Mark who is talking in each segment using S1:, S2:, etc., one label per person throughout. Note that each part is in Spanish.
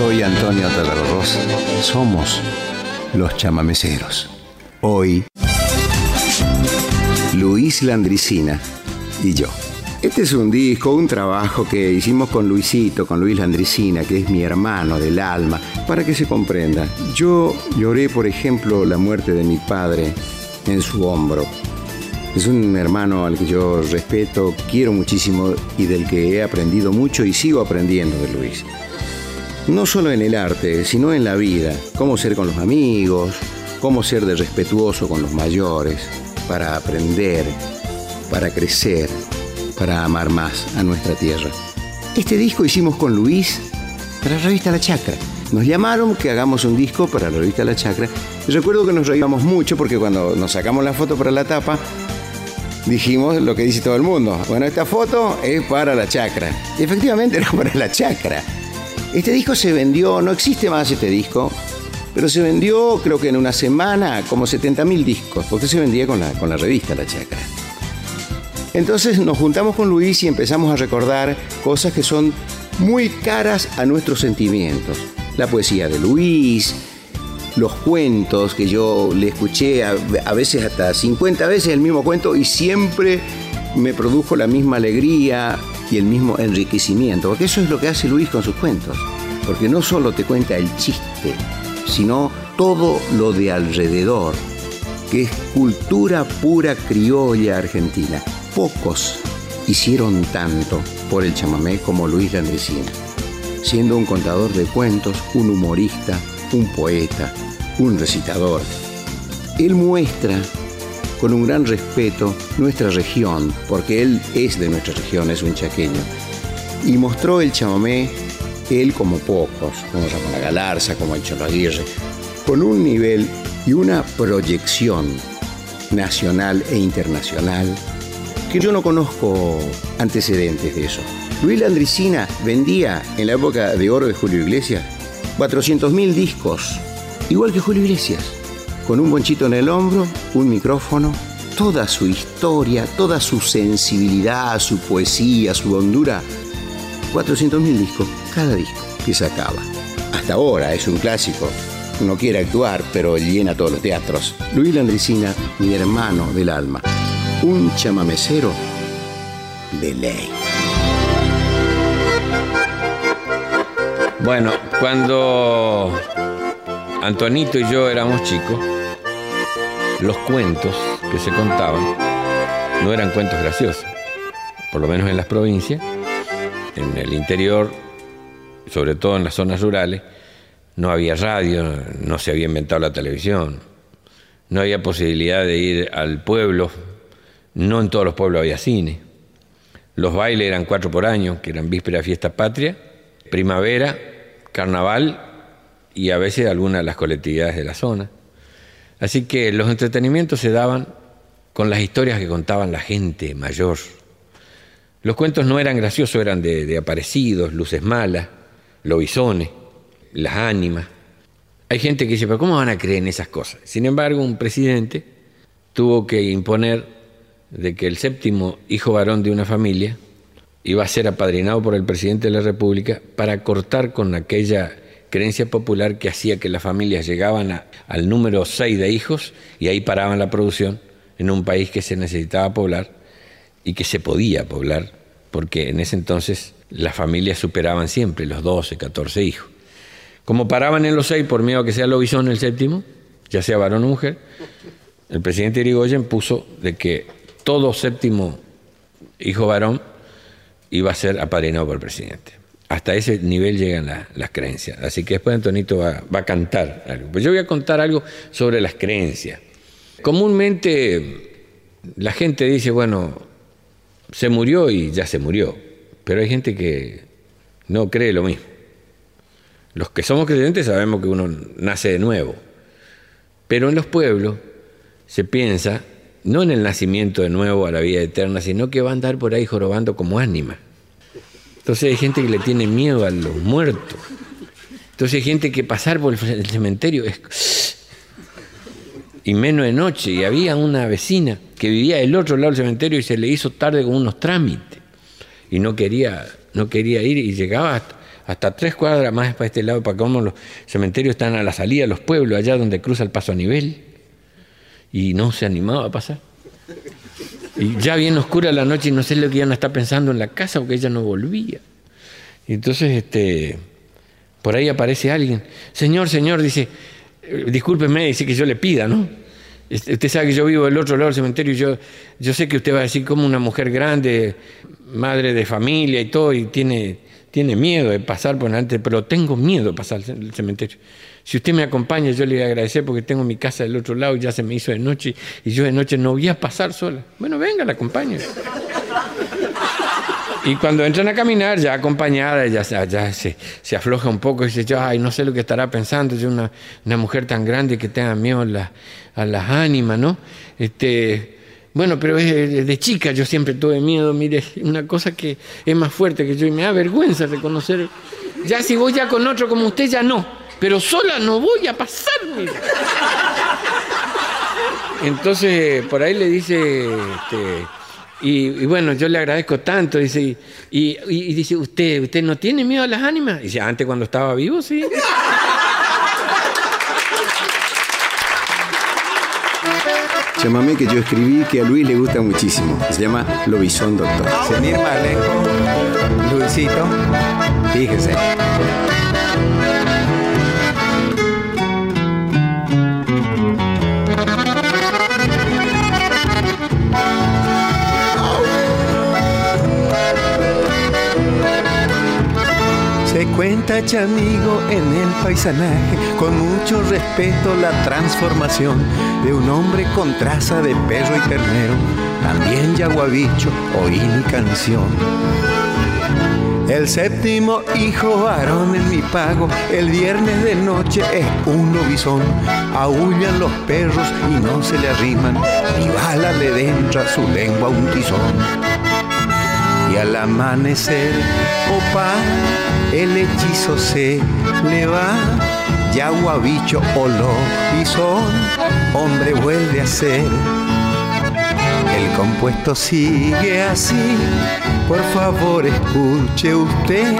S1: Soy Antonio Talarros. Somos los chamameceros. Hoy, Luis Landricina y yo. Este es un disco, un trabajo que hicimos con Luisito, con Luis Landricina, que es mi hermano del alma, para que se comprenda. Yo lloré, por ejemplo, la muerte de mi padre en su hombro. Es un hermano al que yo respeto, quiero muchísimo y del que he aprendido mucho y sigo aprendiendo de Luis. No solo en el arte, sino en la vida. Cómo ser con los amigos, cómo ser de respetuoso con los mayores, para aprender, para crecer para amar más a nuestra tierra. Este disco hicimos con Luis para la revista La Chacra. Nos llamaron que hagamos un disco para la revista La Chacra. Y recuerdo que nos reíamos mucho porque cuando nos sacamos la foto para la tapa, dijimos lo que dice todo el mundo. Bueno, esta foto es para la chacra. Y efectivamente era para la chacra. Este disco se vendió, no existe más este disco, pero se vendió creo que en una semana como 70.000 discos, porque se vendía con la, con la revista La Chacra. Entonces nos juntamos con Luis y empezamos a recordar cosas que son muy caras a nuestros sentimientos. La poesía de Luis, los cuentos que yo le escuché a, veces hasta 50 veces el mismo cuento y siempre me produjo la misma alegría y el mismo enriquecimiento, porque eso es lo que hace Luis con sus cuentos, porque no solo te cuenta el chiste, sino todo lo de alrededor, que es cultura pura criolla argentina. Pocos hicieron tanto por el chamamé como Luis Landricina, siendo un contador de cuentos, un humorista, un poeta, un recitador. Él muestra con un gran respeto nuestra región, porque él es de nuestra región, es un chaqueño, y mostró el chamamé, él como pocos, como Ramón Galarza, como el Cholo Aguirre, con un nivel y una proyección nacional e internacional que yo no conozco antecedentes de eso. Luis Landricina vendía en la época de oro de Julio Iglesias 400.000 discos, igual que Julio Iglesias, con un bonchito en el hombro, un micrófono, toda su historia, toda su sensibilidad, su poesía, su hondura. 400.000 discos, cada disco que sacaba. Hasta ahora es un clásico. No quiere actuar, pero llena todos los teatros. Luis Landricina, mi hermano del alma un chamamecero de ley.
S2: Bueno, cuando Antonito y yo éramos chicos, los cuentos que se contaban no eran cuentos graciosos, por lo menos en las provincias, en el interior, sobre todo en las zonas rurales, no había radio, no se había inventado la televisión, no había posibilidad de ir al pueblo. No en todos los pueblos había cine. Los bailes eran cuatro por año, que eran víspera, fiesta patria, primavera, carnaval y a veces algunas de las colectividades de la zona. Así que los entretenimientos se daban con las historias que contaban la gente mayor. Los cuentos no eran graciosos, eran de, aparecidos, luces malas, lobisones, las ánimas. Hay gente que dice, pero ¿cómo van a creer en esas cosas? Sin embargo, un presidente tuvo que imponer de que el séptimo hijo varón de una familia iba a ser apadrinado por el presidente de la República para cortar con aquella creencia popular que hacía que las familias llegaban al número seis de hijos y ahí paraban la producción en un país que se necesitaba poblar y que se podía poblar, porque en ese entonces las familias superaban siempre los 12, 14 hijos. Como paraban en los seis por miedo a que sea lobizón el séptimo, ya sea varón o mujer, el presidente Irigoyen puso de que todo séptimo hijo varón iba a ser apadrinado por el presidente. Hasta ese nivel llegan las creencias. Así que después Antonito va, a cantar algo. Pues yo voy a contar algo sobre las creencias. Comúnmente la gente dice, bueno, se murió y ya se murió. Pero hay gente que no cree lo mismo. Los que somos creyentes sabemos que uno nace de nuevo. Pero en los pueblos se piensa no en el nacimiento de nuevo a la vida eterna, sino que va a andar por ahí jorobando como ánima. Entonces hay gente que le tiene miedo a los muertos. Entonces hay gente que pasar por el cementerio es... Y menos de noche. Y había una vecina que vivía del otro lado del cementerio y se le hizo tarde con unos trámites. Y no quería, no quería ir y llegaba hasta tres cuadras más para este lado, para como los cementerios están a la salida de los pueblos, allá donde cruza el paso a nivel. Y no se animaba a pasar. Y ya bien oscura la noche y no sé lo que ella no está pensando en la casa porque ella no volvía. Y entonces, este, por ahí aparece alguien. Señor, señor, dice, eh, discúlpeme, dice que yo le pida, ¿no? Usted sabe que yo vivo del otro lado del cementerio y yo, yo sé que usted va a decir como una mujer grande, madre de familia y todo, y tiene, tiene miedo de pasar por delante, pero tengo miedo de pasar el cementerio. Si usted me acompaña, yo le voy a agradecer porque tengo mi casa del otro lado y ya se me hizo de noche y yo de noche no voy a pasar sola. Bueno, venga, la acompaño. Y cuando entran a caminar, ya acompañada, ya, se, se, afloja un poco y dice, yo, ay, no sé lo que estará pensando, yo una, mujer tan grande que tenga miedo a las ánimas, ¿no? Este, bueno, pero de chica yo siempre tuve miedo, mire, una cosa que es más fuerte que yo y me da vergüenza reconocer. Ya si voy ya con otro como usted, ya no, pero sola no voy a pasar, mire. Entonces, por ahí le dice, este, y, bueno, yo le agradezco tanto, dice, y, y, dice, ¿usted usted no tiene miedo a las ánimas? Y dice, antes cuando estaba vivo, sí.
S1: Llámame que yo escribí que a Luis le gusta muchísimo. Se llama Lobizón Doctor.
S3: Sin ir más lejos, Luisito, fíjese. Se cuenta, chamigo, en el paisanaje, con mucho respeto, la transformación de un hombre con traza de perro y ternero. También yaguabicho, oí mi canción. El séptimo hijo varón en mi pago, el viernes de noche es un lobizón. Aullan los perros y no se le arriman, ni bala le dentra su lengua un tizón y al amanecer, opa, el hechizo se le va. Yagua, bicho o lobizón, hombre vuelve a ser. El compuesto sigue así, por favor escuche usted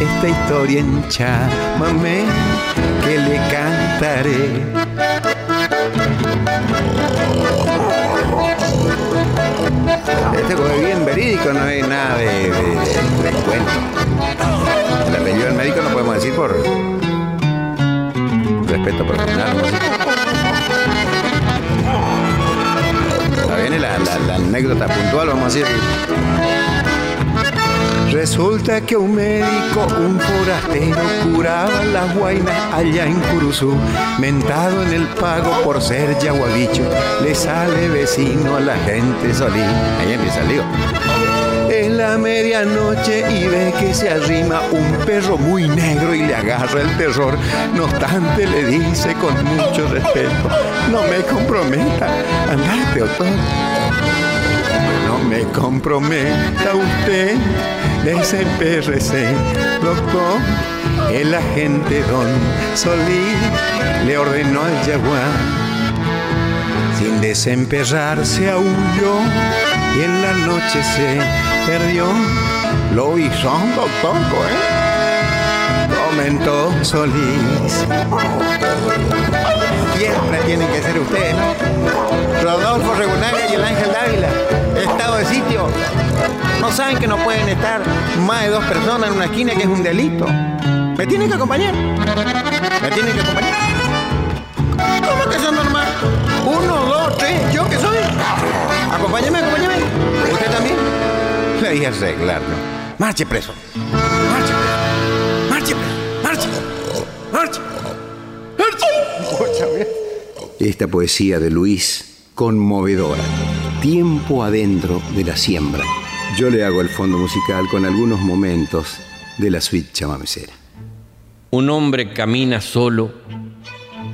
S3: esta historia en chamamé que le cantaré. Este es bien verídico, no hay nada de, de, cuento. El del médico no podemos decir por respeto profesional. Está bien la, la, la anécdota puntual, vamos a decir. Resulta que un médico, un forastero, curaba las guainas allá en Curuzú. Mentado en el pago por ser yaguabicho, le sale vecino a la gente solí. Ahí empieza el lío. En la medianoche y ve que se arrima un perro muy negro y le agarra el terror. No obstante le dice con mucho respeto, no me comprometa, andate otón. No me comprometa usted PRC, doctor, el agente Don Solí le ordenó al jaguar. Sin desemperrarse huyó y en la noche se perdió. Lo hizo doctor, ¿eh? Comentó Solís. Siempre tienen que ser ustedes, ¿no? Rodolfo Regunaga y el Ángel Dávila. Estado de sitio. No saben que no pueden estar más de dos personas en una esquina que es un delito. ¿Me tienen que acompañar? ¿Me tienen que acompañar? ¿Cómo que son normal? Uno, dos, tres, ¿yo qué soy? Acompáñeme, acompáñeme. ¿Usted también? Le dije arreglarlo. Marche preso. Marche preso. Marche preso. Marche. Marche. Marche.
S1: Esta poesía de Luis, conmovedora. Tiempo adentro de la siembra yo le hago el fondo musical con algunos momentos de la suite chamamecera.
S2: Un hombre camina solo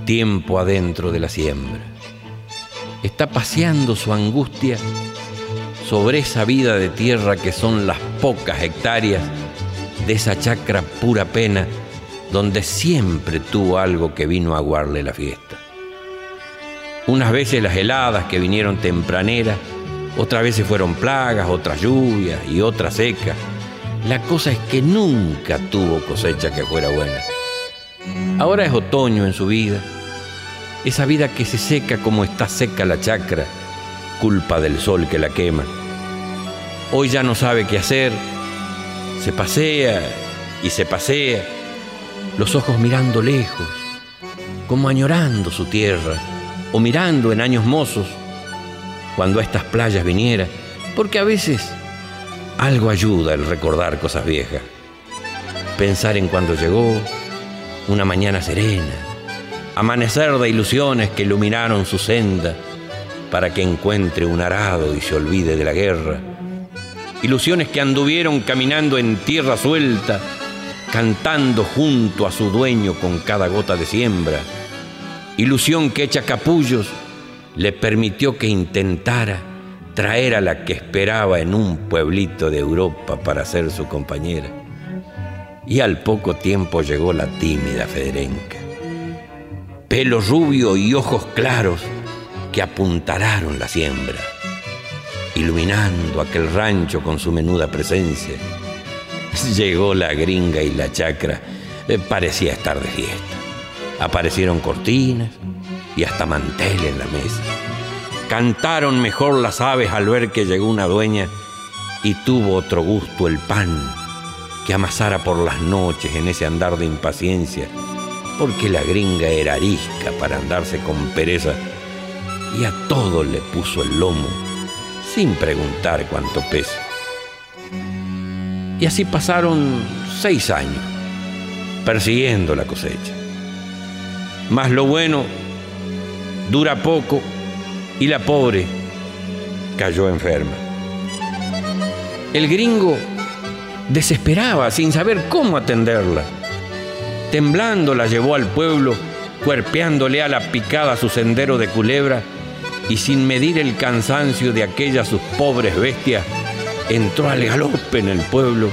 S2: tiempo adentro de la siembra. Está paseando su angustia sobre esa vida de tierra que son las pocas hectáreas de esa chacra pura pena donde siempre tuvo algo que vino a aguarle la fiesta. Unas veces las heladas que vinieron tempraneras otras veces fueron plagas, otras lluvias y otras secas. La cosa es que nunca tuvo cosecha que fuera buena. Ahora es otoño en su vida, esa vida que se seca como está seca la chacra, culpa del sol que la quema. Hoy ya no sabe qué hacer, se pasea y se pasea, los ojos mirando lejos, como añorando su tierra, o mirando en años mozos, cuando a estas playas viniera, porque a veces algo ayuda el recordar cosas viejas. Pensar en cuando llegó, una mañana serena, amanecer de ilusiones que iluminaron su senda para que encuentre un arado y se olvide de la guerra ilusiones que anduvieron caminando en tierra suelta, cantando junto a su dueño con cada gota de siembra, ilusión que hecha capullos le permitió que intentara traer a la que esperaba en un pueblito de Europa para ser su compañera. Y al poco tiempo llegó la tímida Federenca. Pelo rubio y ojos claros que apuntalaron la siembra iluminando aquel rancho con su menuda presencia. Llegó la gringa y la chacra, eh, parecía estar de fiesta. Aparecieron cortinas y hasta mantel en la mesa. Cantaron mejor las aves al ver que llegó una dueña y tuvo otro gusto el pan que amasara por las noches en ese andar de impaciencia, porque la gringa era arisca para andarse con pereza y a todo le puso el lomo sin preguntar cuánto pesa. Y así pasaron seis años, persiguiendo la cosecha. Mas lo bueno dura poco y la pobre cayó enferma. El gringo desesperaba sin saber cómo atenderla. Temblando la llevó al pueblo, cuerpeándole a la picada su sendero de culebra y sin medir el cansancio de aquellas sus pobres bestias, entró al galope en el pueblo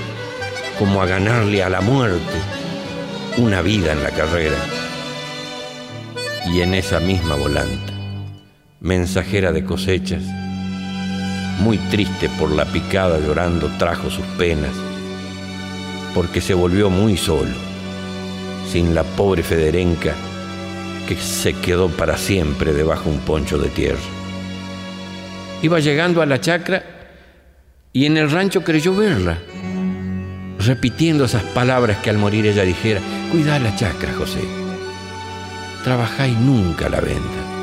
S2: como a ganarle a la muerte una vida en la carrera. Y en esa misma volanta, mensajera de cosechas, muy triste por la picada llorando trajo sus penas, porque se volvió muy solo, sin la pobre Federenca que se quedó para siempre debajo un poncho de tierra. Iba llegando a la chacra y en el rancho creyó verla, repitiendo esas palabras que al morir ella dijera, cuida la chacra, José, trabajá y nunca la venda.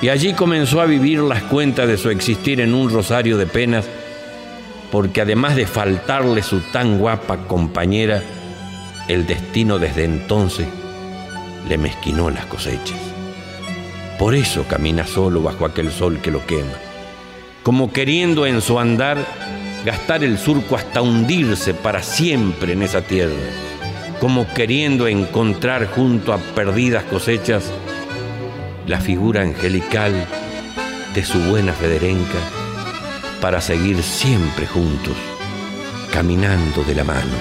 S2: Y allí comenzó a vivir las cuentas de su existir en un rosario de penas, porque además de faltarle su tan guapa compañera, el destino desde entonces le mezquinó las cosechas. Por eso camina solo bajo aquel sol que lo quema, como queriendo en su andar gastar el surco hasta hundirse para siempre en esa tierra, como queriendo encontrar junto a perdidas cosechas la figura angelical de su buena Federenca para seguir siempre juntos, caminando de la mano,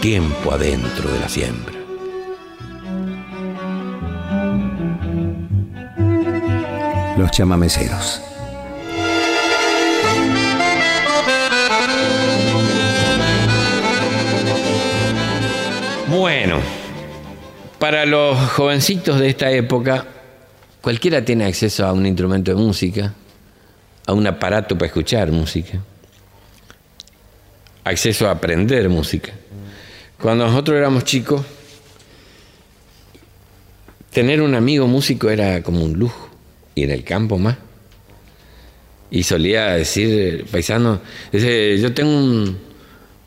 S2: tiempo adentro de la siembra.
S1: los chamameceros.
S2: Bueno, para los jovencitos de esta época, cualquiera tiene acceso a un instrumento de música, a un aparato para escuchar música, acceso a aprender música. Cuando nosotros éramos chicos, tener un amigo músico era como un lujo y en el campo más. Y solía decir, paisano, yo tengo un,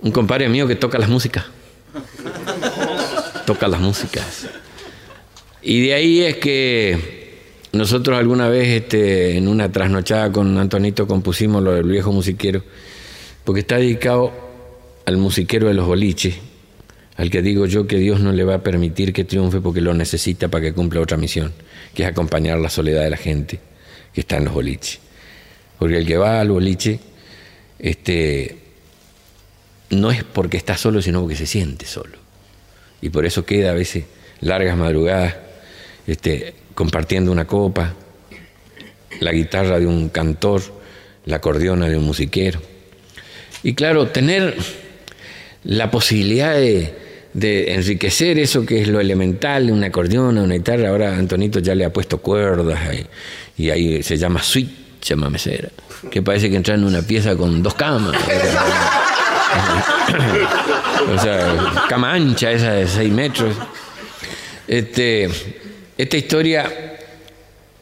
S2: un compadre mío que toca las músicas. Toca las músicas. Y de ahí es que nosotros alguna vez este, en una trasnochada con Antonito compusimos lo del viejo musiquero, porque está dedicado al musiquero de los boliches, al que digo yo que Dios no le va a permitir que triunfe porque lo necesita para que cumpla otra misión, que es acompañar la soledad de la gente que está en los boliches. Porque el que va al boliche, este, no es porque está solo, sino porque se siente solo. Y por eso queda a veces largas madrugadas este, compartiendo una copa, la guitarra de un cantor, la acordeona de un musiquero. Y claro, tener la posibilidad de, enriquecer eso que es lo elemental, una acordeón, una guitarra, ahora Antonito ya le ha puesto cuerdas y, ahí se llama suite, se llama mesera, que parece que entra en una pieza con dos camas. o sea, cama ancha esa de seis metros. Este, esta historia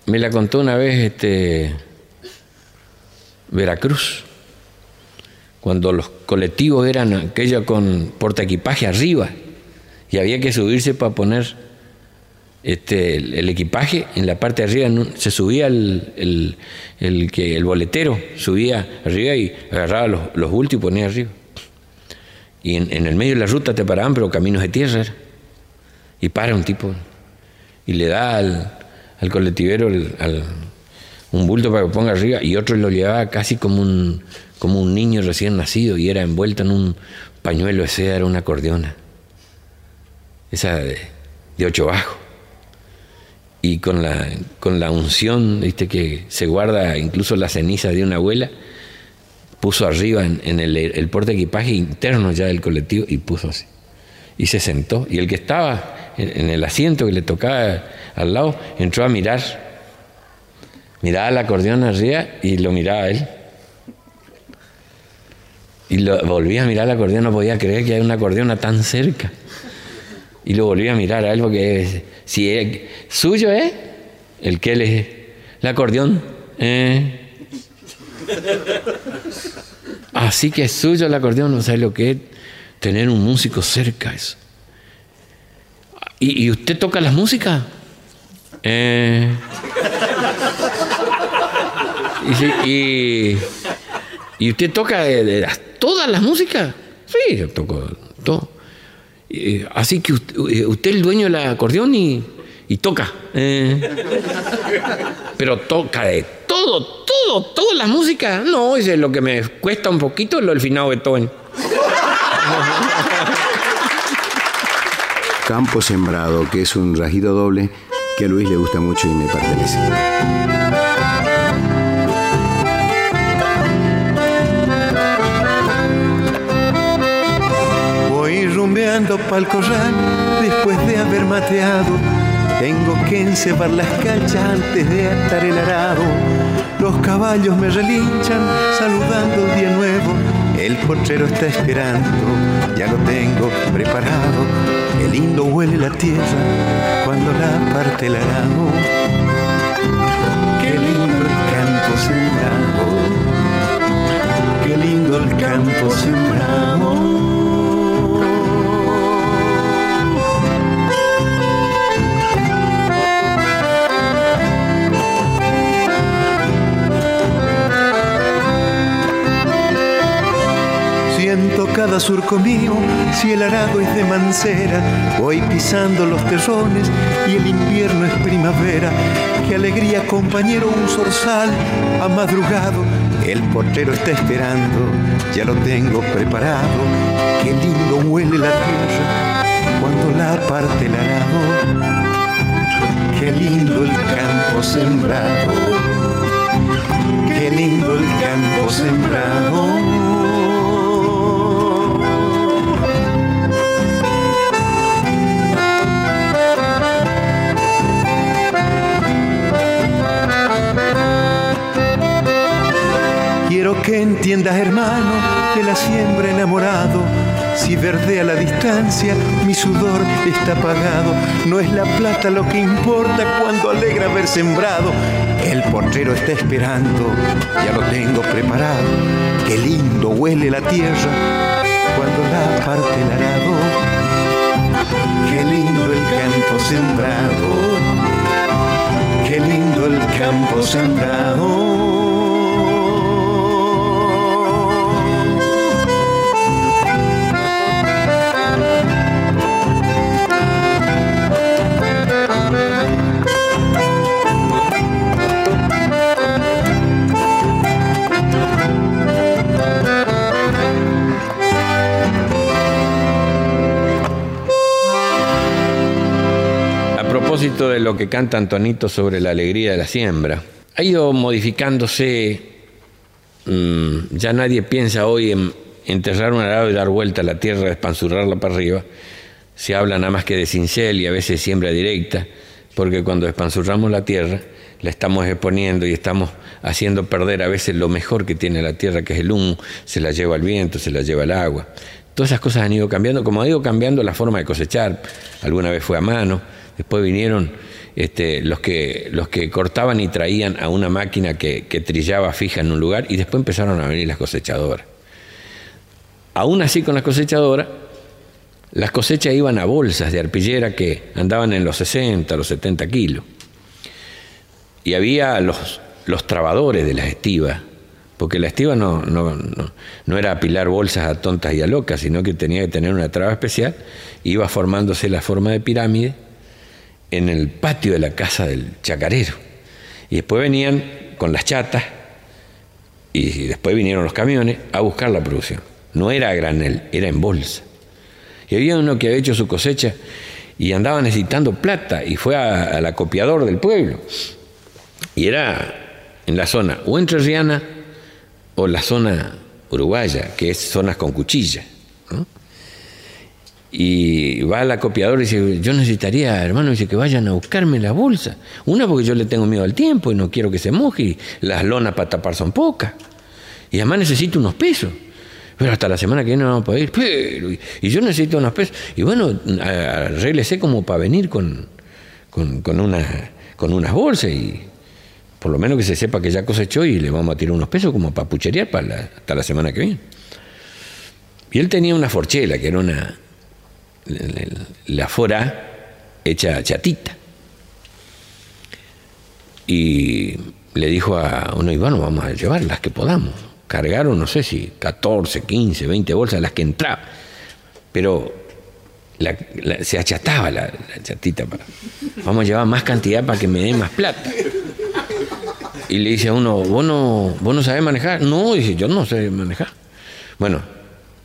S2: me la contó una vez este, Veracruz, cuando los colectivos eran aquellos con porta equipaje arriba y había que subirse para poner este, el, equipaje en la parte de arriba, se subía el, que, el boletero, subía arriba y agarraba los, los bultos y ponía arriba. Y en, el medio de la ruta te paraban, pero caminos de tierra. Y para un tipo y le da al, al colectivero un bulto para que ponga arriba y otro lo llevaba casi como un, como un niño recién nacido y era envuelto en un pañuelo de seda, era una acordeona, esa de, ocho bajo. Y con la, con la unción, viste que se guarda incluso la ceniza de una abuela, puso arriba en, el, el porte equipaje interno ya del colectivo y puso así. Y se sentó. Y el que estaba en el asiento que le tocaba al lado, entró a mirar. Miraba el acordeón arriba y lo miraba a él. Y lo, volvía a mirar el acordeón, no podía creer que hay una acordeona tan cerca. Y lo volvía a mirar a él porque si es suyo es el que le el acordeón. Eh. Así que es suyo el acordeón, no sabe lo que es tener un músico cerca. Eso. ¿Y, ¿Y usted toca las músicas? Eh, y, usted toca de, todas las músicas? Sí, yo toco todo. así que usted, es el dueño del acordeón y, toca. Eh. pero toca de todo, todo, todas las músicas. No, es lo que me cuesta un poquito lo del final de Beethoven.
S1: Campo Sembrado, que es un rajido doble que a Luis le gusta mucho y me pertenece.
S3: Voy rumbeando pa'l corral después de haber mateado. Tengo que encebar las canchas antes de atar el arado. Los caballos me relinchan saludando el día nuevo. El potrero está esperando, ya lo tengo preparado. Qué lindo huele la tierra cuando la parte el arado. Qué lindo el campo sembrado. Qué lindo el campo sembrado. Cada surco mío, si el arado es de mancera, voy pisando los terrones y el invierno es primavera. Qué alegría, compañero, un zorzal ha madrugado. El portero está esperando, ya lo tengo preparado. Qué lindo huele la tierra cuando la parte el arado. Qué lindo el campo sembrado. Qué lindo el campo sembrado. Que entiendas, hermano, de la siembra enamorado. Si verde a la distancia, mi sudor está apagado. No es la plata lo que importa cuando alegra haber sembrado. El portero está esperando, ya lo tengo preparado. Qué lindo huele la tierra cuando la parte el arado. Qué lindo el campo sembrado. Qué lindo el campo sembrado.
S2: De lo que canta Antonito sobre la alegría de la siembra, ha ido modificándose, mm, ya nadie piensa hoy en enterrar un arado y dar vuelta a la tierra, espanzurrarla para arriba, se habla nada más que de cincel y a veces siembra directa, porque cuando espanzurramos la tierra, la estamos exponiendo y estamos haciendo perder a veces lo mejor que tiene la tierra, que es el humo, se la lleva el viento, se la lleva el agua. Todas esas cosas han ido cambiando, como ha ido cambiando la forma de cosechar. Alguna vez fue a mano, después vinieron este, los, que, los que cortaban y traían a una máquina que, que trillaba fija en un lugar y después empezaron a venir las cosechadoras. Aún así con las cosechadoras, las cosechas iban a bolsas de arpillera que andaban en los 60, los 70 kilos. Y había los, los trabadores de las estivas, porque la estiva no, no, era apilar bolsas a tontas y a locas, sino que tenía que tener una traba especial, iba formándose la forma de pirámide en el patio de la casa del chacarero. Y después venían con las chatas y después vinieron los camiones a buscar la producción. No era a granel, era en bolsa. Y había uno que había hecho su cosecha y andaba necesitando plata y fue al acopiador del pueblo. Y era en la zona o entrerriana o la zona uruguaya, que es zonas con cuchilla. Y va al acopiador y dice, yo necesitaría, hermano, dice que vayan a buscarme la bolsa. Una porque yo le tengo miedo al tiempo y no quiero que se moje, y las lonas para tapar son pocas. Y además necesito unos pesos. Pero hasta la semana que viene no vamos a poder ir. Pero, y, yo necesito unos pesos. Y bueno, arréglese como para venir con, con, una, con unas bolsas y por lo menos que se sepa que ya cosechó y le vamos a tirar unos pesos como para pucherear para hasta la semana que viene. Y él tenía una forchela, que era una. La fora hecha chatita. Y le dijo a uno, y bueno, vamos a llevar las que podamos. Cargaron, no sé si 14, 15, 20 bolsas, las que entraban. Pero se achataba la, chatita. Para, vamos a llevar más cantidad para que me dé más plata. Y le dice a uno, ¿vos no, ¿vos no sabés manejar? No, dice, yo no sé manejar. Bueno,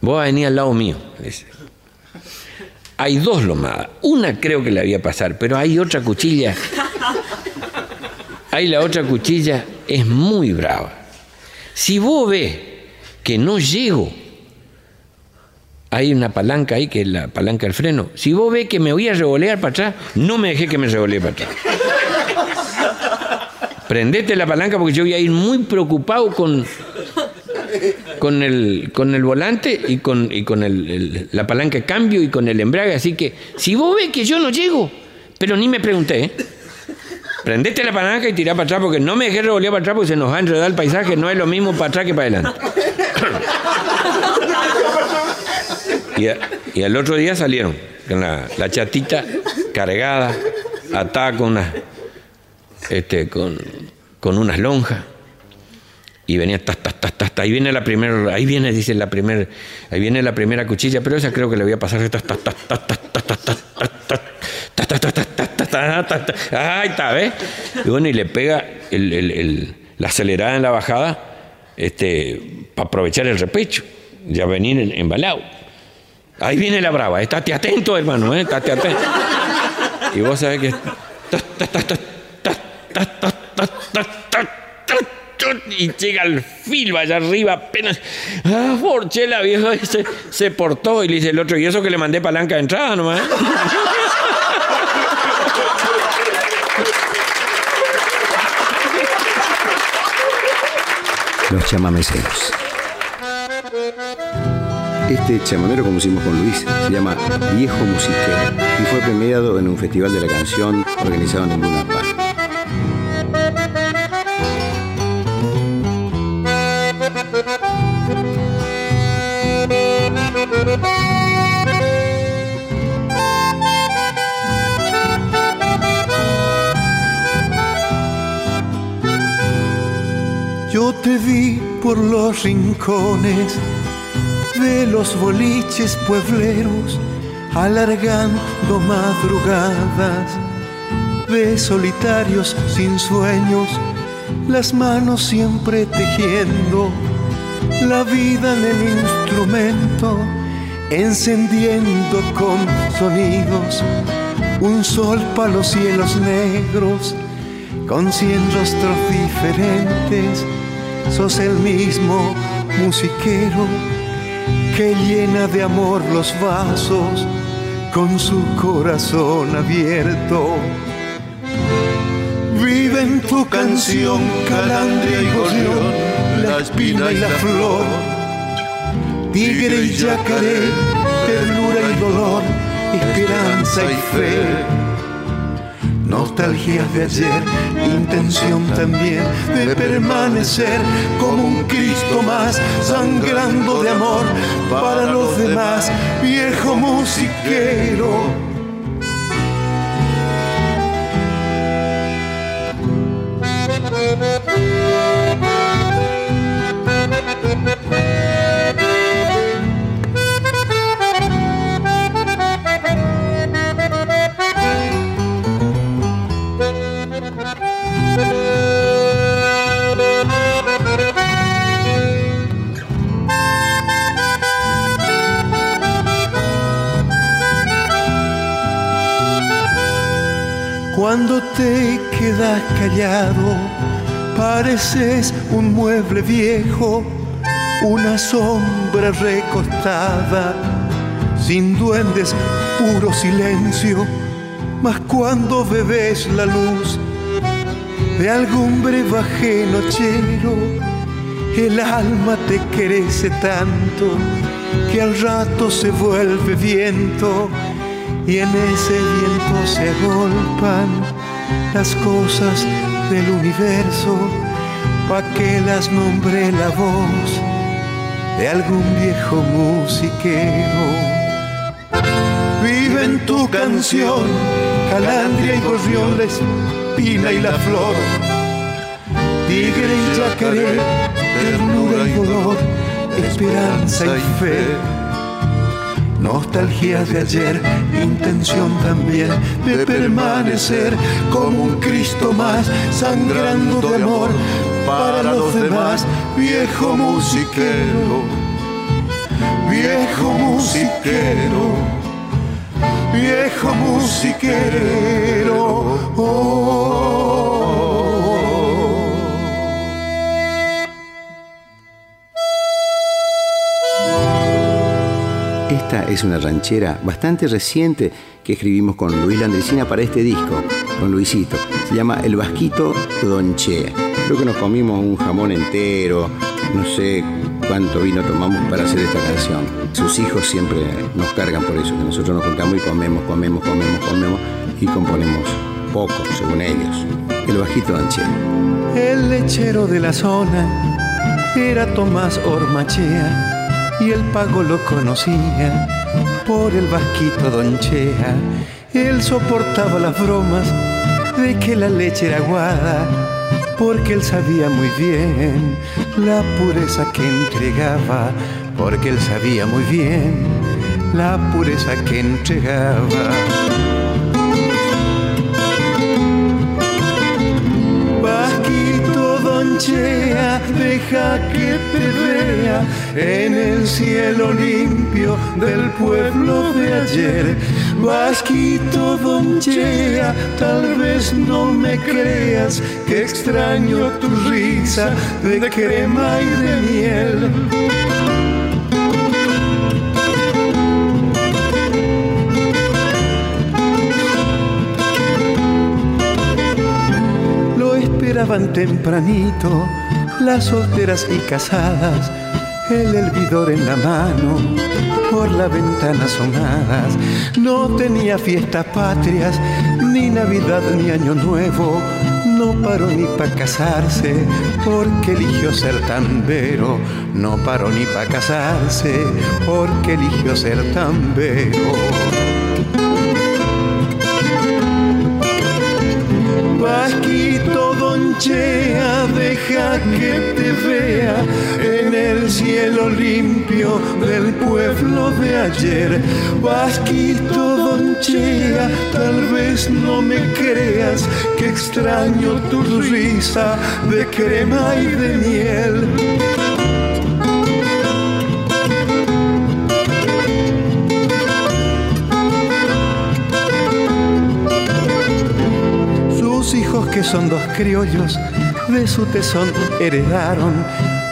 S2: vos vas a al lado mío. Dice. Hay dos lomadas. Una creo que la voy a pasar, pero hay otra cuchilla. Hay la otra cuchilla, es muy brava. Si vos ves que no llego, hay una palanca ahí que es la palanca del freno. Si vos ves que me voy a revolear para atrás, no me dejé que me revolee para atrás prendete la palanca porque yo voy a ir muy preocupado con, con, el, con el volante y con, y con el, la palanca de cambio y con el embrague. Así que si vos ves que yo no llego, pero ni me pregunté, ¿eh? prendete la palanca y tirá para atrás porque no me dejé revolear para atrás porque se nos va a enredar el paisaje, no es lo mismo para atrás que para adelante. y, al otro día salieron con la, la chatita cargada, atada con una este, con, con unas lonjas y venía tas, tas, tas, tas, ahí viene la primera, ahí viene, dice la primera, ahí viene la primera cuchilla, pero esa creo que le voy a pasar ta, ta, ta, ta, ta, ta, ta, ta, ahí está, ¿ves? Y bueno, y le pega el, el, el, la acelerada en la bajada, este, para aprovechar el repecho, ya venir embalado. Ahí viene la brava, estate atento, hermano, ¿eh? estate atento. Y vos sabés que y llega al filo allá arriba apenas. Ah, Porchela, viejo, se, se portó y le dice el otro, y eso que le mandé palanca de entrada nomás.
S1: Los chamameceros. Este chamamero, como hicimos con Luis, se llama Viejo Musiquero y fue premiado en un festival de la canción organizado en Luna
S3: Te vi por los rincones de los boliches puebleros, alargando madrugadas de solitarios sin sueños, las manos siempre tejiendo la vida en el instrumento, encendiendo con sonidos un sol para los cielos negros, con cien rostros diferentes, sos el mismo musiquero que llena de amor los vasos con su corazón abierto. Vive en tu canción, calandria y gorrión, la espina y la flor, tigre y yacaré, ternura y dolor, esperanza y fe nostalgias de ayer, intención también de permanecer como un Cristo más, sangrando de amor para los demás, viejo musiquero. Cuando te quedas callado, pareces un mueble viejo, una sombra recostada, sin duendes, puro silencio. Mas cuando bebes la luz de algún brebaje nochero, el alma te crece tanto que al rato se vuelve viento y en ese viento se agolpan las cosas del universo pa' que las nombre la voz de algún viejo musiquero. Vive en tu canción, calandria y gorrión, la espina y la flor, tigre y yacaré, ternura y dolor, esperanza y fe nostalgia de ayer, intención también de permanecer como un Cristo más, sangrando de amor para los demás, viejo musiquero, viejo musiquero, viejo musiquero. Oh.
S1: Es una ranchera bastante reciente que escribimos con Luis Landricina para este disco, con Luisito. Se llama El Vasquito Donchea. Creo que nos comimos un jamón entero, no sé cuánto vino tomamos para hacer esta canción. Sus hijos siempre nos cargan por eso, que nosotros nos juntamos y comemos, comemos, comemos, comemos y componemos poco, según ellos. El Vasquito Donchea.
S3: El lechero de la zona era Tomás Ormachea y el pago lo conocía por el vasquito Don Chea. Él soportaba las bromas de que la leche era aguada, porque él sabía muy bien la pureza que entregaba, porque él sabía muy bien la pureza que entregaba. Deja que te vea en el cielo limpio del pueblo de ayer. Vasquito donchea, tal vez no me creas que extraño tu risa de crema y de miel. Esperaban tempranito las solteras y casadas, el hervidor en la mano, por la ventana asomadas. No tenía fiestas patrias, ni Navidad ni Año Nuevo. No paró ni para casarse, porque eligió ser tambero. No paró ni para casarse, porque eligió ser tambero. Deja que te vea en el cielo limpio del pueblo de ayer. Vasquito Donchea, tal vez no me creas que extraño tu risa de crema y de miel. Son dos criollos de su tesón heredaron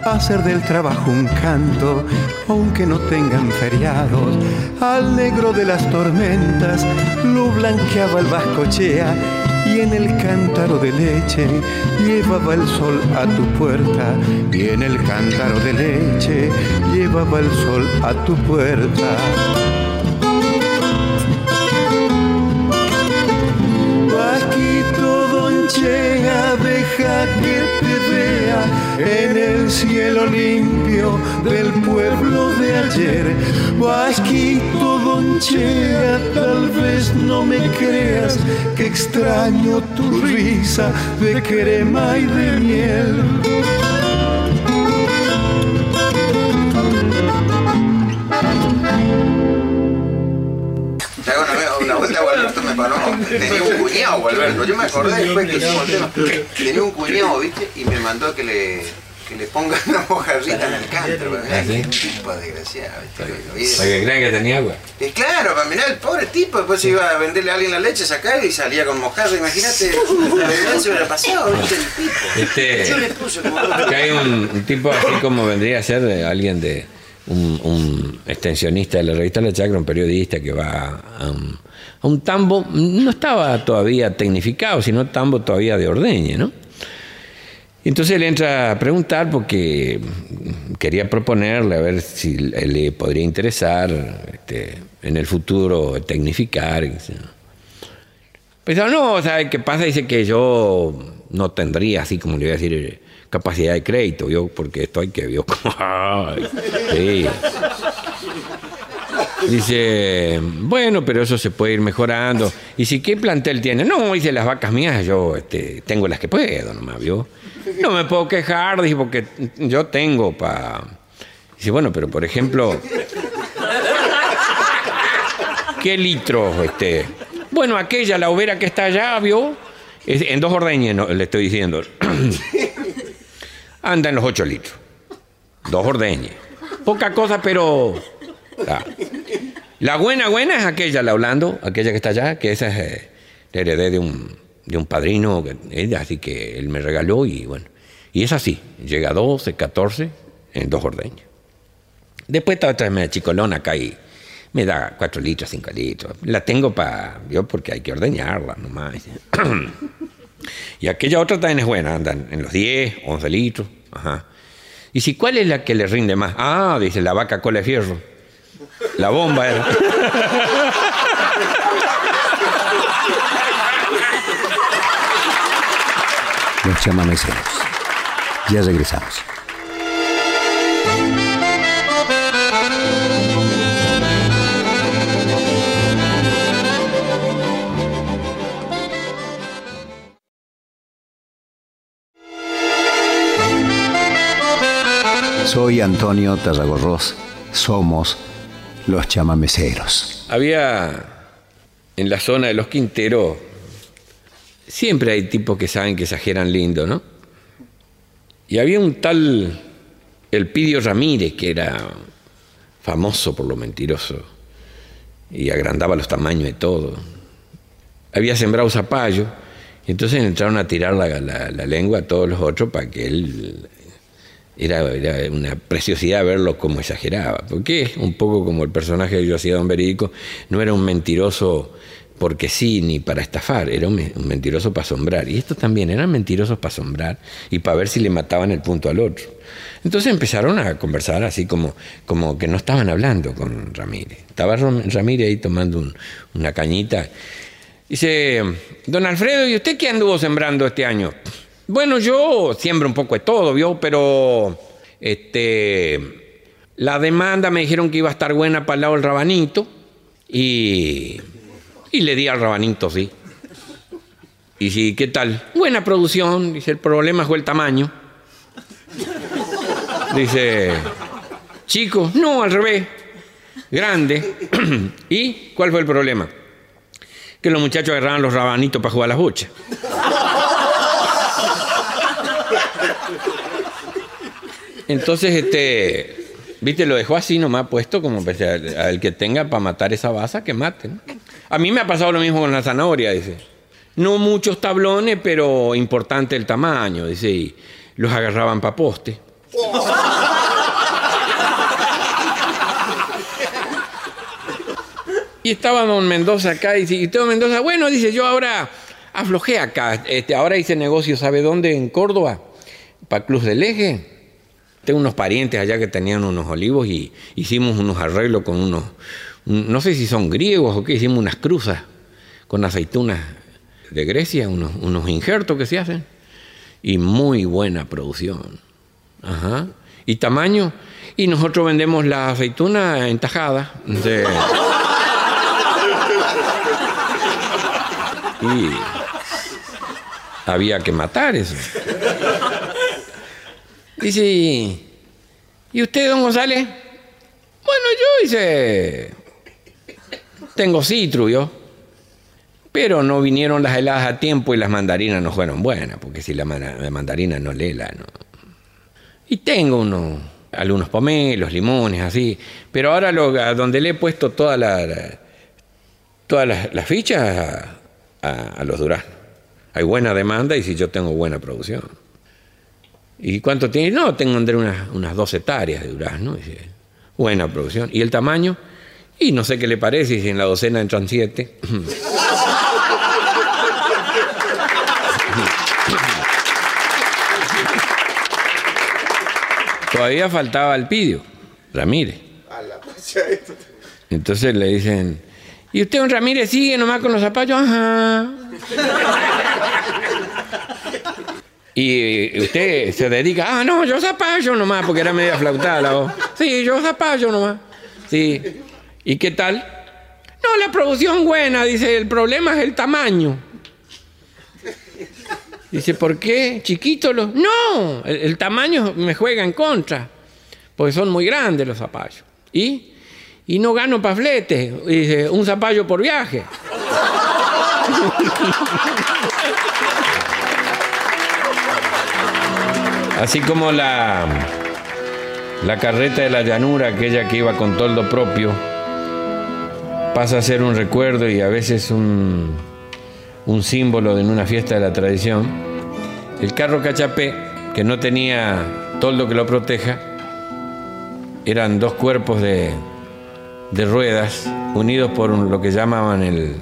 S3: hacer del trabajo un canto, aunque no tengan feriados. Al negro de las tormentas lo blanqueaba el vascochea y en el cántaro de leche llevaba el sol a tu puerta y en el cántaro de leche llevaba el sol a tu puerta. Deja que te vea en el cielo limpio del pueblo de ayer. Vasquito Donchea, tal vez no me creas que extraño tu risa de crema y de miel.
S1: Tenía un cuñado, Alberto. Yo me acordé después que hicimos el tema. Tenía un cuñado, ¿viste? Y me mandó que le, que le ponga una mojarrita en el canto. ¿Ah, ¿sí? tipo desgraciado. ¿viste?
S2: Para que crean que tenía agua.
S1: Y claro, para mirar el pobre tipo, después se iba a venderle a alguien la leche, sacar y salía con mojarra. Imagínate, la se hubiera pasado, ¿viste? El tipo.
S2: Este, Yo le puse como... Que hay un, un tipo así como vendría a ser alguien de un, extensionista de la revista La Chacra, un periodista que va a un, tambo, no estaba todavía tecnificado, sino tambo todavía de ordeñe, ¿no? entonces él entra a preguntar porque quería proponerle a ver si le podría interesar este, en el futuro tecnificar. Pues no, ¿sabe qué pasa? Dice que yo no tendría, así como le voy a decir, capacidad de crédito, yo, porque esto hay que, vio sí. Dice, bueno, pero eso se puede ir mejorando. ¿Y si qué plantel tiene? No, dice, las vacas mías yo este, tengo las que puedo nomás, ¿vio? No me puedo quejar, dice, porque yo tengo para... Dice, bueno, pero por ejemplo... ¿Qué litros? Este? Bueno, aquella, la overa que está allá, ¿vio? En dos ordeñes, le estoy diciendo anda en los 8 litros. Dos ordeñes. Poca cosa, pero... La buena, buena es aquella, la hablando, aquella que está allá, que esa es eh, la heredé de un, de un padrino, así que él me regaló y bueno. Y es así, llega a 12, 14 en dos ordeños. Después está otra media chicolona acá y me da 4 litros, 5 litros. La tengo para, yo porque hay que ordeñarla nomás. Y aquella otra también es buena, andan en los 10, 11 litros. Ajá. Y si, ¿cuál es la que le rinde más? Ah, dice la vaca cola de fierro. La bomba era.
S1: Los chamameceros. Ya regresamos. Soy Antonio Tarragorros. Somos los chamameceros.
S2: Había en la zona de los Quinteros, siempre hay tipos que saben que exageran lindo, ¿no? Y había un tal Elpidio Ramírez, que era famoso por lo mentiroso y agrandaba los tamaños de todo. Había sembrado zapallo y entonces entraron a tirar la, la lengua a todos los otros para que él era, una preciosidad verlo como exageraba, porque es un poco como el personaje que yo hacía Don Verídico, no era un mentiroso porque sí, ni para estafar, era un, mentiroso para asombrar. Y estos también eran mentirosos para asombrar y para ver si le mataban el punto al otro. Entonces empezaron a conversar así como, como que no estaban hablando con Ramírez. Estaba Ramírez ahí tomando una cañita. Dice, don Alfredo, ¿y usted qué anduvo sembrando este año? Bueno, yo siembro un poco de todo, ¿vio? Pero este, la demanda me dijeron que iba a estar buena para el lado del rabanito y, y le di al rabanito, sí. Y sí, ¿qué tal? Buena producción, dice, el problema fue el tamaño. Dice, chico, no, al revés, grande. ¿Y cuál fue el problema? Que los muchachos agarraban los rabanitos para jugar las bochas. Entonces, este, viste, lo dejó así nomás puesto como pues, al que tenga para matar esa baza, que mate. A mí me ha pasado lo mismo con la zanahoria, dice. No muchos tablones, pero importante el tamaño, dice, y los agarraban para poste. Y estaba don Mendoza acá dice, y don Mendoza, bueno, dice, yo ahora aflojé acá, este, ahora hice negocio, ¿sabe dónde? En Córdoba, para Cruz del Eje. Tengo unos parientes allá que tenían unos olivos y hicimos unos arreglos con unos, no sé si son griegos o qué, hicimos unas cruzas con aceitunas de Grecia, unos, unos injertos que se hacen. Y muy buena producción. Ajá. Y tamaño. Y nosotros vendemos la aceituna en tajada. De... Y había que matar eso. Dice, ¿y usted, don González? Bueno, yo hice... Tengo citru, yo. Pero no vinieron las heladas a tiempo y las mandarinas no fueron buenas, porque si la, mandarina no lela, no. Y tengo unos, algunos pomelos, limones, así. Pero ahora a donde le he puesto toda la, todas las, fichas a, los duraznos. Hay buena demanda y si yo tengo buena producción. ¿Y cuánto tiene? No, tengo entre unas, unas dos hectáreas de durazno. Buena producción. ¿Y el tamaño? Y no sé qué le parece si en la docena entran siete. Todavía faltaba el pidio, Ramírez. Entonces le dicen, ¿y usted, un Ramírez, sigue nomás con los zapallos? Ajá. Y usted se dedica, ah, no, yo zapallo nomás, porque era media flautada la voz. Sí, yo zapallo nomás. Sí. ¿Y qué tal? No, la producción buena, dice, el problema es el tamaño. Dice, ¿por qué? ¿Chiquitos los.? No, el, tamaño me juega en contra, porque son muy grandes los zapallos. ¿Y? Y no gano pafletes, dice, un zapallo por viaje. Así como la, la carreta de la llanura, aquella que iba con toldo propio, pasa a ser un recuerdo y a veces un, un símbolo en una fiesta de la tradición, el carro cachapé, que no tenía toldo que lo proteja, eran dos cuerpos de, ruedas unidos por lo que llamaban el,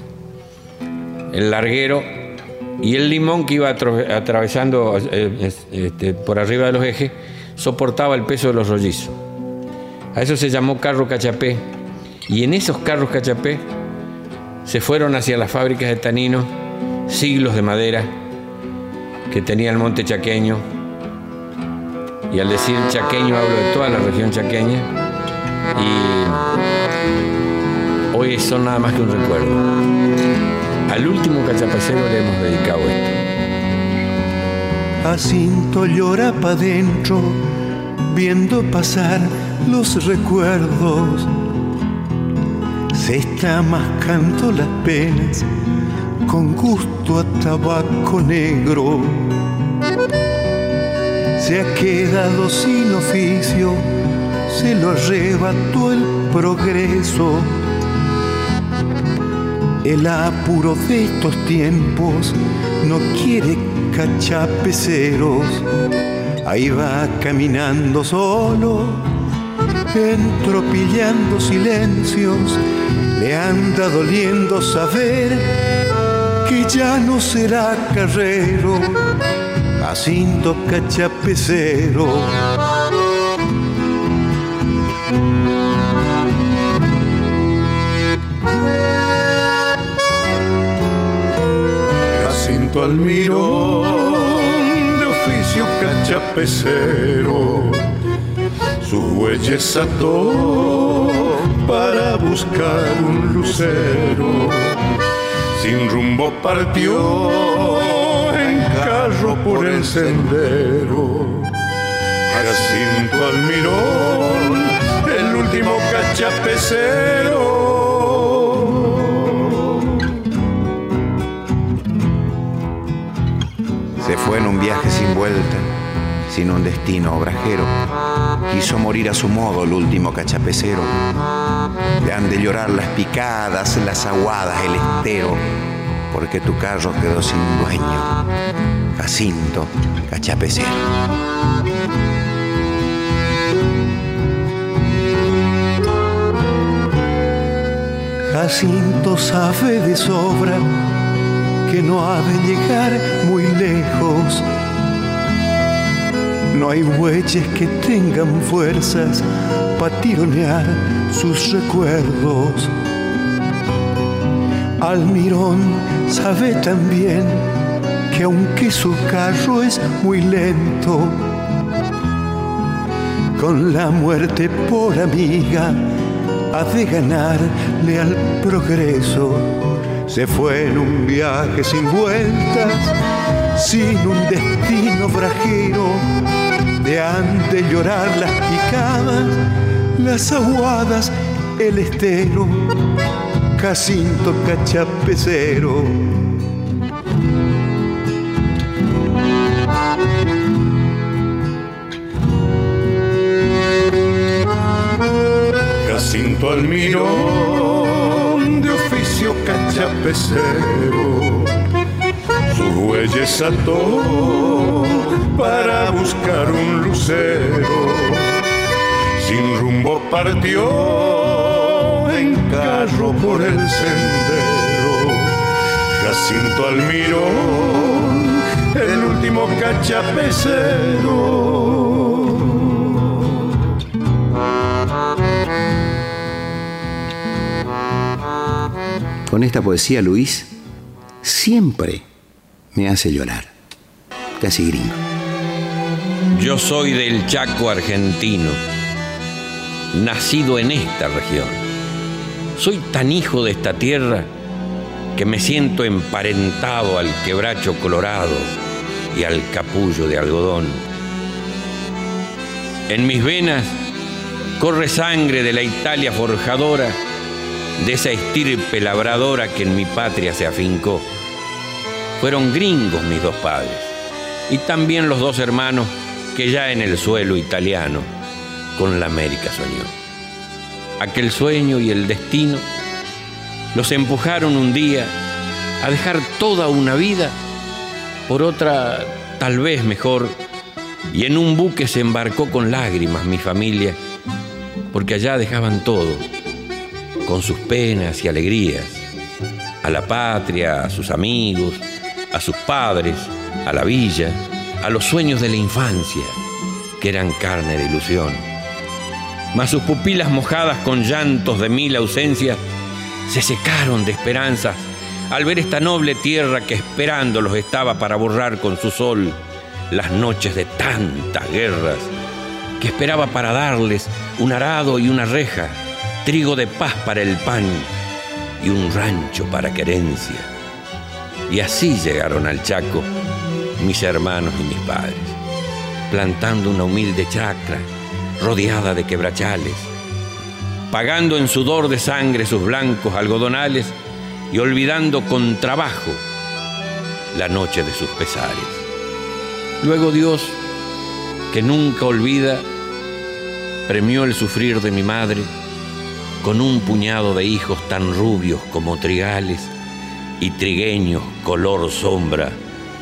S2: el larguero y el limón que iba atravesando eh, este, por arriba de los ejes soportaba el peso de los rollizos. A eso se llamó carro cachapé. Y en esos carros cachapé se fueron hacia las fábricas de tanino siglos de madera que tenía el monte chaqueño. Y al decir chaqueño hablo de toda la región chaqueña. Y hoy son nada más que un recuerdo. Al último cachapacero le hemos dedicado esto.
S3: Jacinto llora pa' dentro, viendo pasar los recuerdos. Se está mascando las penas con gusto a tabaco negro. Se ha quedado sin oficio, se lo arrebató el progreso. El apuro de estos tiempos no quiere cachapeceros. Ahí va caminando solo, entropillando silencios. Le anda doliendo saber que ya no será carrero, Jacinto cachapecero. Jacinto Almirón, de oficio cachapecero, su huellas ató para buscar un lucero sin rumbo partió en carro por el sendero. Jacinto Almirón, el último cachapecero.
S1: fue en un viaje sin vuelta, sin un destino obrajero. Quiso morir a su modo el último cachapecero. Le han de llorar las picadas, las aguadas, el estero, porque tu carro quedó sin dueño. Jacinto Cachapecero.
S3: Jacinto sabe de sobra que no ha de llegar muy lejos. No hay bueyes que tengan fuerzas para tironear sus recuerdos. Almirón sabe también que aunque su carro es muy lento, con la muerte por amiga ha de ganarle al progreso. Se fue en un viaje sin vueltas, sin un destino fragero, de antes llorar las picadas, las aguadas, el estero, Jacinto cachapecero.
S4: Jacinto oficio cachapecero, sus bueyes ató para buscar un lucero. Sin rumbo partió en carro por el sendero. Jacinto Almirón, el último cachapecero
S1: Con esta poesía, Luis siempre me hace llorar. Casi gringo.
S2: Yo soy del Chaco argentino, nacido en esta región. Soy tan hijo de esta tierra que me siento emparentado al quebracho colorado y al capullo de algodón. En mis venas corre sangre de la Italia forjadora de esa estirpe labradora que en mi patria se afincó. Fueron gringos mis dos padres y también los dos hermanos que ya en el suelo italiano con la América soñó. Aquel sueño y el destino los empujaron un día a dejar toda una vida por otra tal vez mejor y en un buque se embarcó con lágrimas mi familia porque allá dejaban todo con sus penas y alegrías, a la patria, a sus amigos, a sus padres, a la villa, a los sueños de la infancia, que eran carne de ilusión. Mas sus pupilas mojadas con llantos de mil ausencias se secaron de esperanzas al ver esta noble tierra que esperándolos estaba para borrar con su sol las noches de tantas guerras, que esperaba para darles un arado y una reja trigo de paz para el pan y un rancho para querencia. Y así llegaron al Chaco mis hermanos y mis padres, plantando una humilde chacra rodeada de quebrachales, pagando en sudor de sangre sus blancos algodonales y olvidando con trabajo la noche de sus pesares. Luego Dios, que nunca olvida, premió el sufrir de mi madre con un puñado de hijos tan rubios como trigales y trigueños color sombra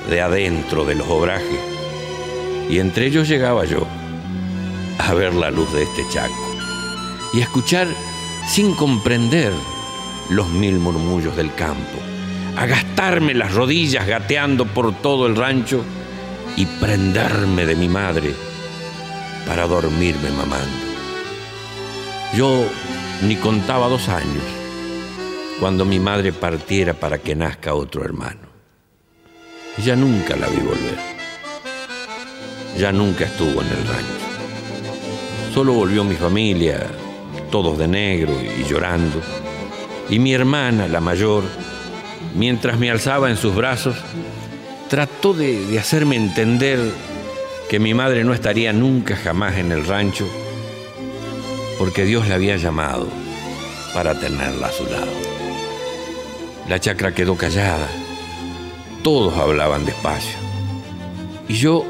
S2: de adentro de los obrajes. Y entre ellos llegaba yo a ver la luz de este chaco y a escuchar sin comprender los mil murmullos del campo, a gastarme las rodillas gateando por todo el rancho y prenderme de mi madre para dormirme mamando. Yo ni contaba dos años cuando mi madre partiera para que nazca otro hermano. Ya nunca la vi volver. Ya nunca estuvo en el rancho. Solo volvió mi familia, todos de negro y llorando. Y mi hermana, la mayor, mientras me alzaba en sus brazos, trató de, de hacerme entender que mi madre no estaría nunca jamás en el rancho porque Dios la había llamado para tenerla a su lado. La chacra quedó callada, todos hablaban despacio, y yo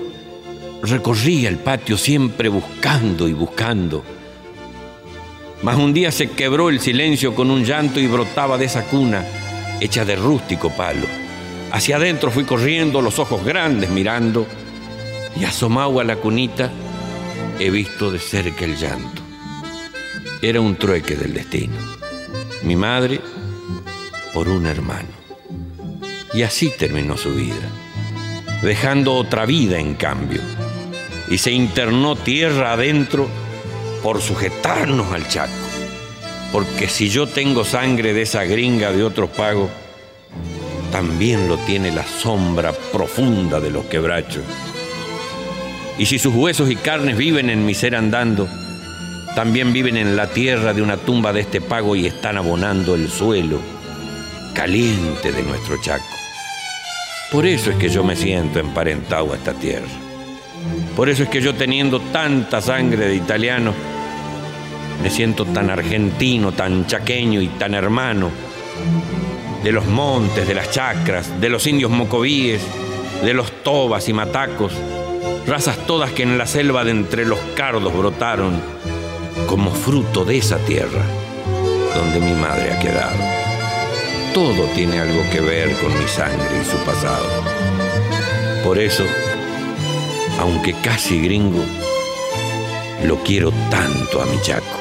S2: recorría el patio siempre buscando y buscando. Mas un día se quebró el silencio con un llanto y brotaba de esa cuna, hecha de rústico palo. Hacia adentro fui corriendo, los ojos grandes mirando, y asomado a la cunita he visto de cerca el llanto era un trueque del destino. mi madre, por un hermano. Y así terminó su vida, dejando otra vida en cambio. Y se internó tierra adentro por sujetarnos al chaco. Porque si yo tengo sangre de esa gringa de otros pagos, también lo tiene la sombra profunda de los quebrachos. Y si sus huesos y carnes viven en mi ser andando, también viven en la tierra de una tumba de este pago y están abonando el suelo caliente de nuestro Chaco. Por eso es que yo me siento emparentado a esta tierra. Por eso es que yo teniendo tanta sangre de italiano, me siento tan argentino, tan chaqueño y tan hermano de los montes, de las chacras, de los indios mocovíes, de los tobas y matacos, razas todas que en la selva de entre los cardos brotaron como fruto de esa tierra donde mi madre ha quedado. Todo tiene algo que ver con mi sangre y su pasado. Por eso, aunque casi gringo, lo quiero tanto a mi chaco.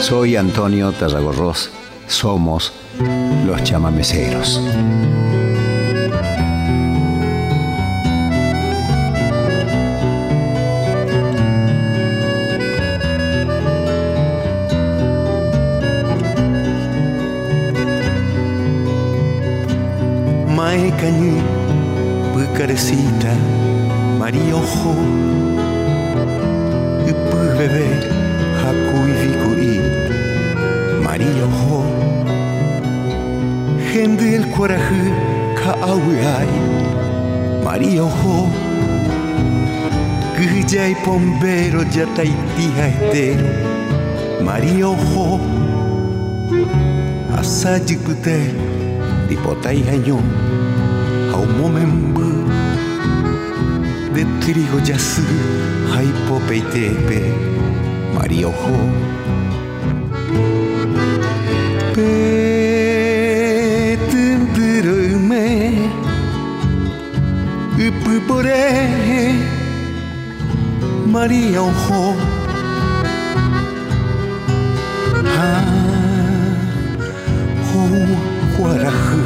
S1: Soy Antonio Tarragorros. Somos los chamameceros.
S3: Maekani, Gujay Pombero, Yataitija Estero, María Ojo, Asajipute, Dipotai Hañón, Haumomembu, de trigo yasu, Haipopeitepe, María Ojo. Petenderume, Upupore, María Ojo. Ah, ho, Guarajú,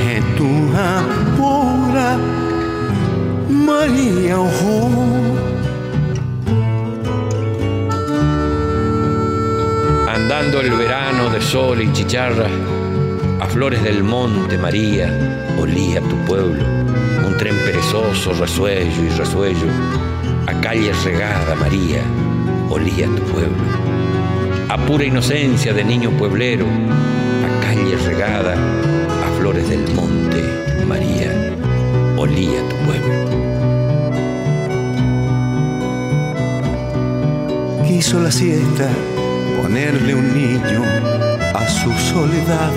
S3: Hetua, Pora, María Ojo.
S2: andando el verano de sol y chicharra, a flores del monte María, olía tu pueblo, un tren perezoso, resuello y resuello, a calle regada María, olía tu pueblo, a pura inocencia de niño pueblero, a calle regada, a flores del monte María, olía tu pueblo.
S3: quiso la siesta ponerle un niño a su soledad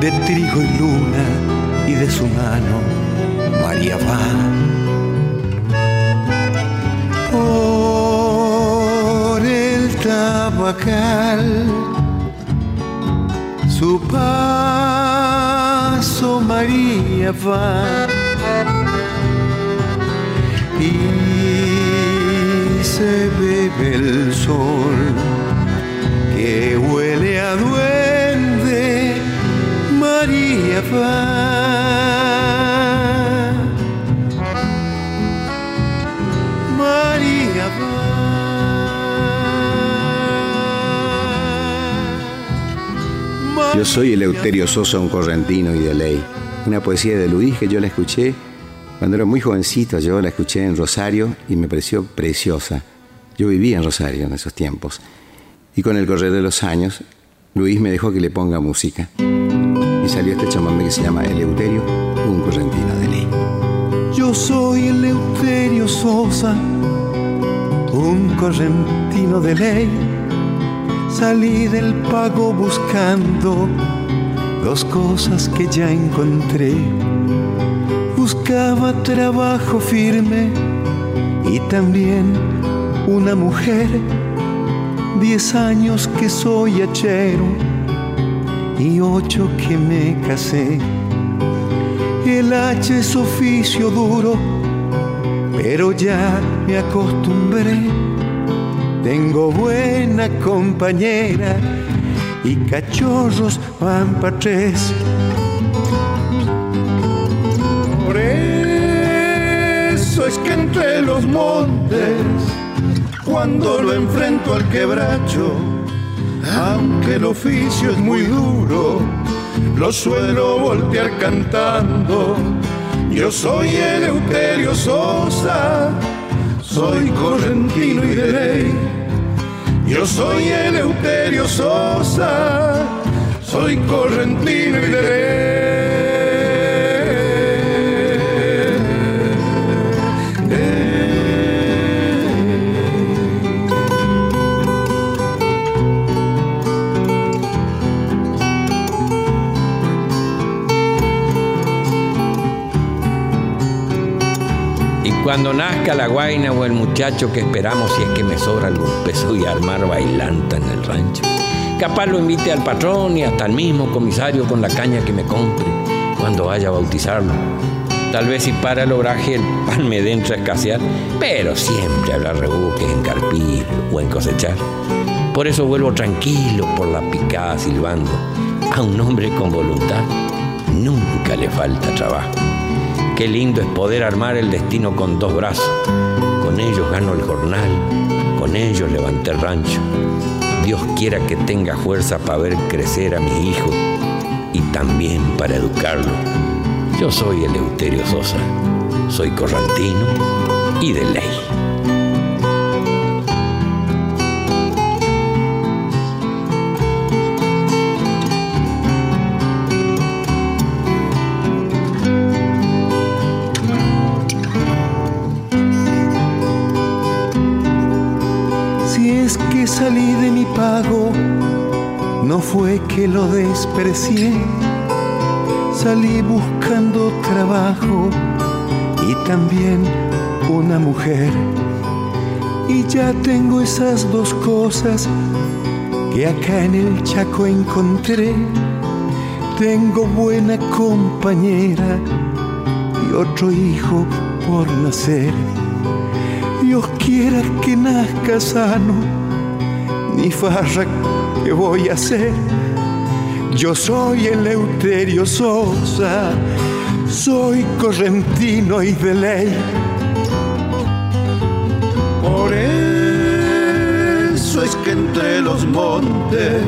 S3: de trigo y luna y de su mano María va. Por el tabacal su paso María va. Y se bebe el sol que huele a duende María va
S1: Yo soy Eleuterio Sosa, un correntino y de ley. Una poesía de Luis que yo la escuché cuando era muy jovencito. Yo la escuché en Rosario y me pareció preciosa. Yo vivía en Rosario en esos tiempos. Y con el correr de los años, Luis me dejó que le ponga música. Y salió este chamamé que se llama Eleuterio, un correntino de ley.
S3: Yo soy Eleuterio Sosa, un correntino de ley. Salí del pago buscando dos cosas que ya encontré. Buscaba trabajo firme y también una mujer. Diez años que soy hachero y ocho que me casé. El hacha es oficio duro, pero ya me acostumbré. Tengo buena compañera y cachorros van para tres.
S4: Por eso es que entre los montes, cuando lo enfrento al quebracho, aunque el oficio es muy duro, lo suelo voltear cantando. Yo soy Eleuterio Sosa, soy correntino y de ley. Yo soy Eleuterio Sosa, soy correntino y de
S2: Y cuando nazca la guaina o el muchacho que esperamos si es que me sobra algún peso y armar bailanta en el rancho. Capaz lo invite al patrón y hasta al mismo comisario con la caña que me compre cuando vaya a bautizarlo. Tal vez si para el oraje el pan me dé a escasear, pero siempre habrá rebuques en carpir o en cosechar. Por eso vuelvo tranquilo por la picada silbando. A un hombre con voluntad nunca le falta trabajo. Qué lindo es poder armar el destino con dos brazos. Con ellos gano el jornal, con ellos levanté el rancho. Dios quiera que tenga fuerza para ver crecer a mi hijo y también para educarlo. Yo soy Eleuterio Sosa, soy corrantino y de ley.
S3: Salí de mi pago, no fue que lo desprecié. Salí buscando trabajo y también una mujer. Y ya tengo esas dos cosas que acá en el Chaco encontré. Tengo buena compañera y otro hijo por nacer. Dios quiera que nazca sano, ni farra que voy a hacer. Yo soy Eleuterio Sosa, soy correntino y de ley.
S4: Por eso es que entre los montes,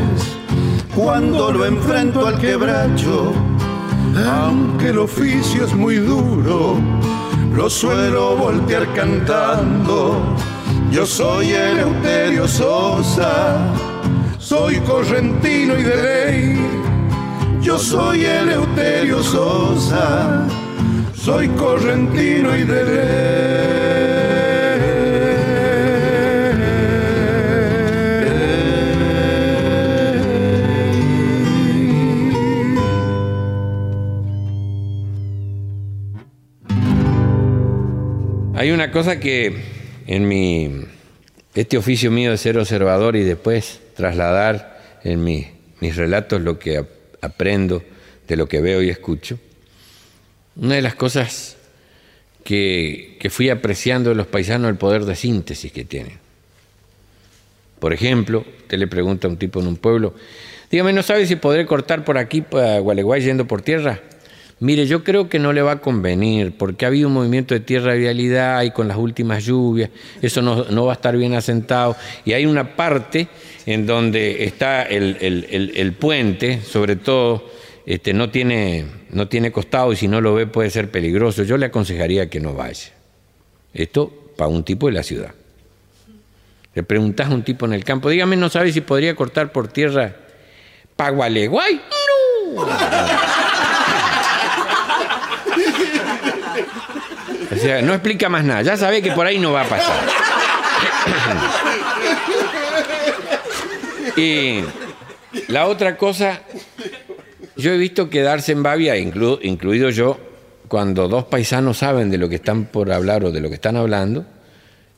S4: cuando lo enfrento al quebracho, aunque el oficio es muy duro, lo suelo voltear cantando. Yo soy Eleuterio Sosa, soy correntino y de ley. Yo soy Eleuterio Sosa, soy correntino y de ley.
S2: Hay una cosa que en mi este oficio mío de ser observador y después trasladar en mi- mis relatos lo que ap- aprendo de lo que veo y escucho, una de las cosas que, que fui apreciando de los paisanos el poder de síntesis que tienen. Por ejemplo, usted le pregunta a un tipo en un pueblo, dígame, ¿no sabe si podré cortar por aquí para Gualeguay yendo por tierra? Mire, yo creo que no le va a convenir, porque ha habido un movimiento de tierra de vialidad y con las últimas lluvias, eso no, no va a estar bien asentado. Y hay una parte en donde está el, el- el- puente, sobre todo, este, no, tiene, no tiene costado y si no lo ve puede ser peligroso. Yo le aconsejaría que no vaya. Esto para un tipo de la ciudad. Le preguntás a un tipo en el campo, dígame, ¿no sabe si podría cortar por tierra para Gualeguay? No. Sea, no explica más nada. Ya sabe que por ahí no va a pasar. y la otra cosa, yo he visto quedarse en inclu- incluido yo, cuando dos paisanos saben de lo que están por hablar o de lo que están hablando,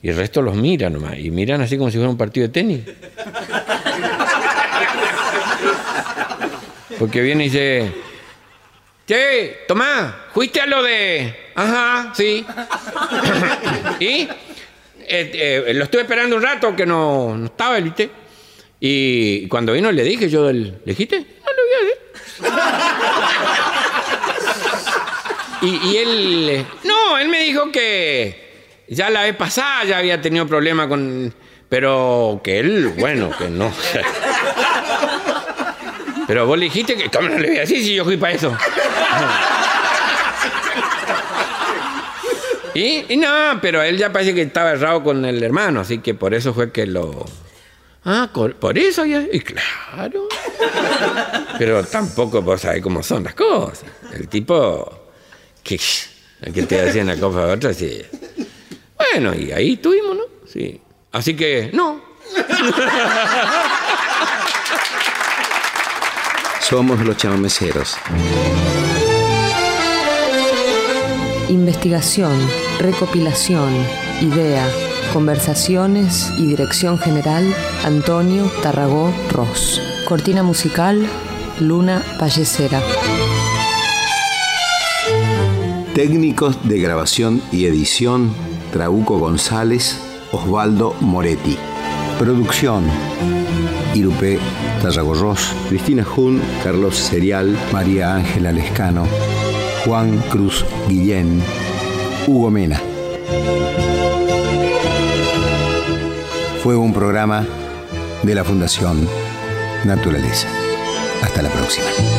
S2: y el resto los mira nomás, y miran así como si fuera un partido de tenis. Porque viene y dice, Che, Tomás, ¿fuiste a lo de...? Ajá, sí. ¿Y? Eh, eh, lo estuve esperando un rato que no, no estaba, ¿viste? Y cuando vino le dije yo, ¿le dijiste? No le voy a decir. Y, y él... No, él me dijo que ya la vez pasada ya había tenido problemas con... Pero que él, bueno, que no. Pero vos le dijiste que... ¿Cómo no le voy a decir si yo fui para eso? Y, y no, pero él ya parece que estaba errado con el hermano, así que por eso fue que lo... Ah, por eso ya... Y claro. Pero tampoco vos sabés cómo son las cosas. El tipo... Que, que te hacían una cosa a otra, sí. Bueno, y ahí estuvimos, ¿no? Sí. Así que, no.
S1: Somos los chamameceros.
S5: Investigación, recopilación, idea, conversaciones y dirección general, Antonio Tarragó Ross. Cortina musical, Luna Vallecera.
S1: Técnicos de grabación y edición, Trauco González, Osvaldo Moretti. Producción, Irupé Tarragorros, Cristina Jun, Carlos Serial, María Ángela Lescano, Juan Cruz Guillén, Hugo Mena. Fue un programa de la Fundación Naturaleza. Hasta la próxima.